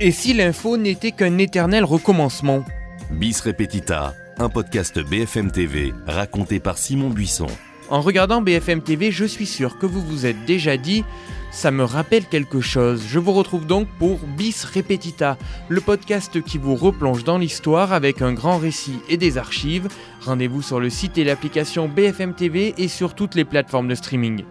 Et si l'info n'était qu'un éternel recommencement Bis Repetita, un podcast BFM TV raconté par Simon Buisson. En regardant BFM TV, je suis sûr que vous vous êtes déjà dit ça me rappelle quelque chose. Je vous retrouve donc pour Bis Repetita, le podcast qui vous replonge dans l'histoire avec un grand récit et des archives. Rendez-vous sur le site et l'application BFM TV et sur toutes les plateformes de streaming.